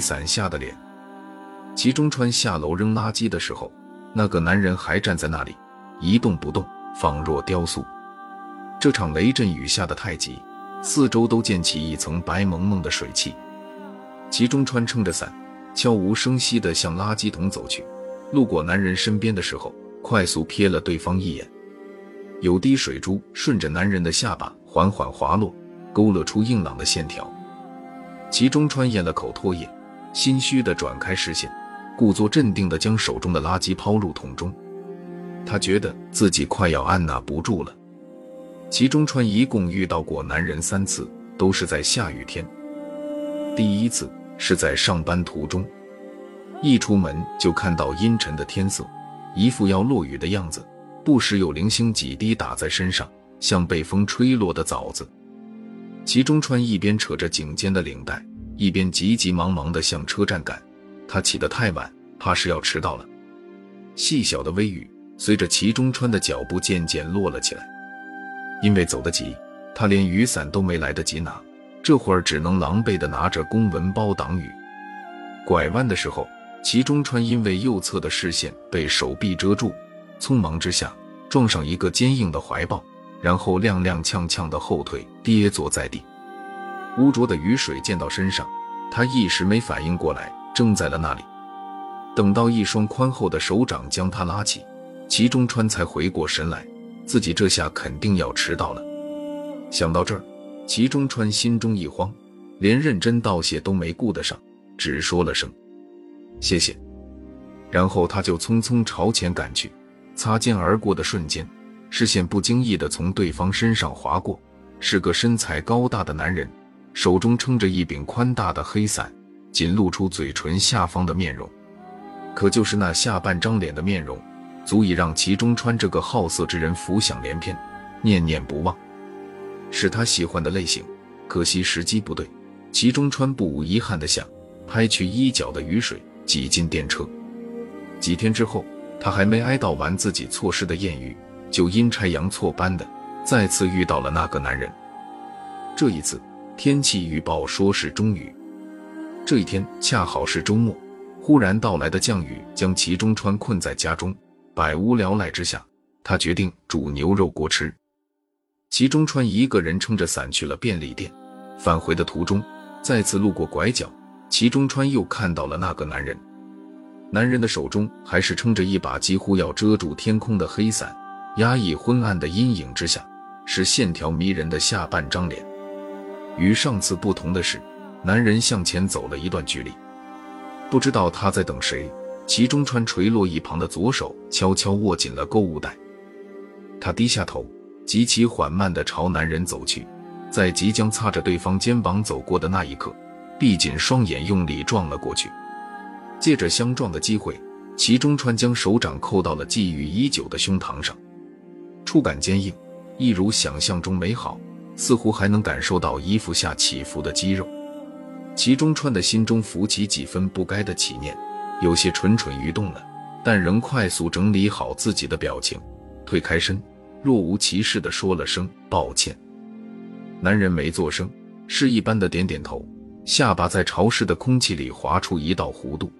伞下的脸。齐中川下楼扔垃圾的时候，那个男人还站在那里一动不动，仿若雕塑。这场雷阵雨下的太急，四周都溅起一层白蒙蒙的水汽。齐中川撑着伞，悄无声息地向垃圾桶走去。路过男人身边的时候，快速瞥了对方一眼。有滴水珠顺着男人的下巴缓缓滑落，勾勒出硬朗的线条。齐中川咽了口唾液，心虚地转开视线，故作镇定地将手中的垃圾抛入桶中。他觉得自己快要按捺不住了。齐中川一共遇到过男人三次，都是在下雨天。第一次是在上班途中，一出门就看到阴沉的天色，一副要落雨的样子。不时有零星几滴打在身上，像被风吹落的枣子。齐中川一边扯着颈间的领带，一边急急忙忙地向车站赶。他起得太晚，怕是要迟到了。细小的微雨随着齐中川的脚步渐渐落了起来。因为走得急，他连雨伞都没来得及拿，这会儿只能狼狈地拿着公文包挡雨。拐弯的时候，齐中川因为右侧的视线被手臂遮住。匆忙之下撞上一个坚硬的怀抱，然后踉踉跄跄的后退，跌坐在地。污浊的雨水溅到身上，他一时没反应过来，怔在了那里。等到一双宽厚的手掌将他拉起，齐中川才回过神来，自己这下肯定要迟到了。想到这儿，齐中川心中一慌，连认真道谢都没顾得上，只说了声谢谢，然后他就匆匆朝前赶去。擦肩而过的瞬间，视线不经意地从对方身上划过，是个身材高大的男人，手中撑着一柄宽大的黑伞，仅露出嘴唇下方的面容。可就是那下半张脸的面容，足以让齐中川这个好色之人浮想联翩，念念不忘。是他喜欢的类型，可惜时机不对。齐中川不无遗憾地想，拍去衣角的雨水，挤进电车。几天之后。他还没哀悼完自己错失的艳遇，就阴差阳错般的再次遇到了那个男人。这一次天气预报说是中雨，这一天恰好是周末，忽然到来的降雨将齐中川困在家中，百无聊赖之下，他决定煮牛肉锅吃。齐中川一个人撑着伞去了便利店，返回的途中再次路过拐角，齐中川又看到了那个男人。男人的手中还是撑着一把几乎要遮住天空的黑伞，压抑昏暗的阴影之下，是线条迷人的下半张脸。与上次不同的是，男人向前走了一段距离，不知道他在等谁。齐中川垂落一旁的左手悄悄握紧了购物袋，他低下头，极其缓慢地朝男人走去，在即将擦着对方肩膀走过的那一刻，闭紧双眼，用力撞了过去。借着相撞的机会，齐中川将手掌扣到了觊觎已久的胸膛上，触感坚硬，一如想象中美好，似乎还能感受到衣服下起伏的肌肉。齐中川的心中浮起几分不该的起念，有些蠢蠢欲动了，但仍快速整理好自己的表情，退开身，若无其事地说了声抱歉。男人没做声，示意般的点点头，下巴在潮湿的空气里划出一道弧度。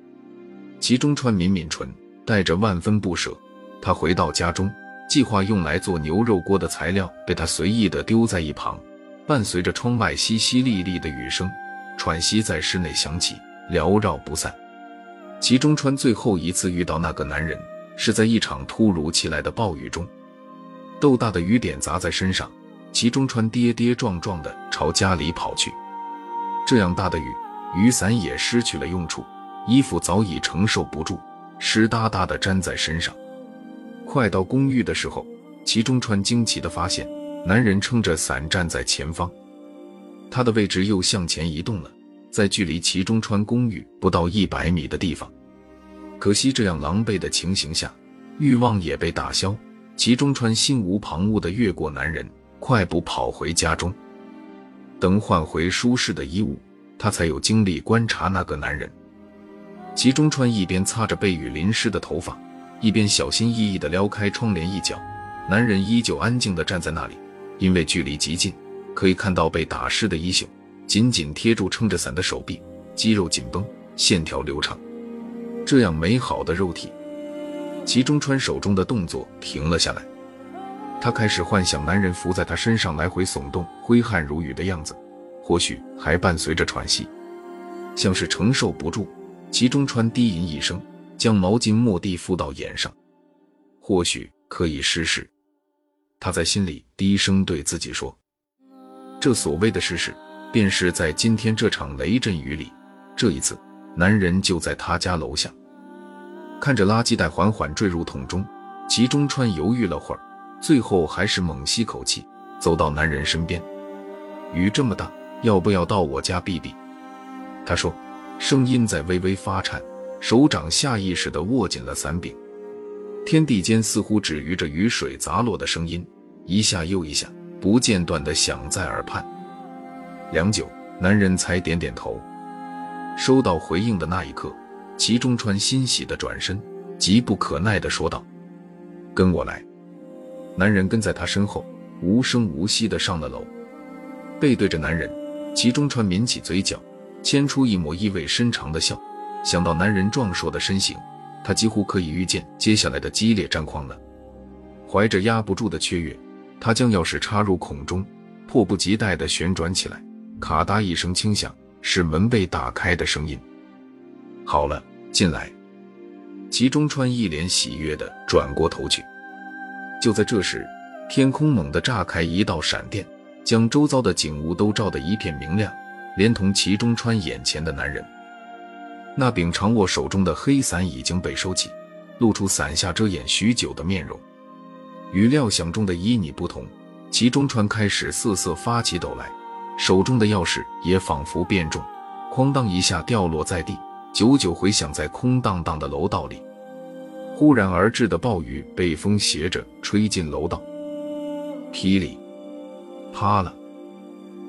齐中川抿抿唇，带着万分不舍。他回到家中，计划用来做牛肉锅的材料被他随意的丢在一旁，伴随着窗外淅淅沥沥的雨声，喘息在室内响起，缭绕不散。齐中川最后一次遇到那个男人，是在一场突如其来的暴雨中，豆大的雨点砸在身上，齐中川跌跌撞撞地朝家里跑去。这样大的雨，雨伞也失去了用处。衣服早已承受不住，湿哒哒的粘在身上。快到公寓的时候，齐中川惊奇地发现，男人撑着伞站在前方，他的位置又向前移动了，在距离齐中川公寓不到一百米的地方。可惜这样狼狈的情形下，欲望也被打消。齐中川心无旁骛地越过男人，快步跑回家中。等换回舒适的衣物，他才有精力观察那个男人。齐中川一边擦着被雨淋湿的头发，一边小心翼翼地撩开窗帘一角。男人依旧安静地站在那里，因为距离极近，可以看到被打湿的衣袖紧紧贴住撑着伞的手臂，肌肉紧绷，线条流畅，这样美好的肉体。齐中川手中的动作停了下来，他开始幻想男人伏在他身上来回耸动、挥汗如雨的样子，或许还伴随着喘息，像是承受不住。齐中川低吟一声，将毛巾蓦地敷到眼上，或许可以试试。他在心里低声对自己说：“这所谓的试试，便是在今天这场雷阵雨里，这一次，男人就在他家楼下。”看着垃圾袋缓缓坠入桶中，齐中川犹豫了会儿，最后还是猛吸口气，走到男人身边。雨这么大，要不要到我家避避？他说，声音在微微发颤，手掌下意识地握紧了伞柄。天地间似乎止于着雨水砸落的声音，一下又一下，不间断地响在耳畔。良久，男人才点点头。收到回应的那一刻。齐中川欣喜的转身，急不可耐的说道：“跟我来。”男人跟在他身后，无声无息的上了楼。背对着男人，齐中川抿起嘴角，牵出一抹意味深长的笑。想到男人壮硕的身形，他几乎可以预见接下来的激烈战况了。怀着压不住的雀跃，他将钥匙插入孔中，迫不及待的旋转起来。咔嗒一声轻响，是门被打开的声音。好了。进来，齐中川一脸喜悦地转过头去。就在这时，天空猛地炸开一道闪电，将周遭的景物都照得一片明亮，连同齐中川眼前的男人。那柄长握手中的黑伞已经被收起，露出伞下遮掩许久的面容。与料想中的旖旎不同，齐中川开始瑟瑟发起抖来，手中的钥匙也仿佛变重，哐当一下掉落在地。久久回响在空荡荡的楼道里，忽然而至的暴雨被风携着吹进楼道，噼里啪啦，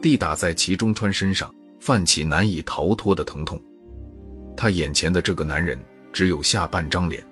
地打在齐中川身上，泛起难以逃脱的疼痛。他眼前的这个男人只有下半张脸，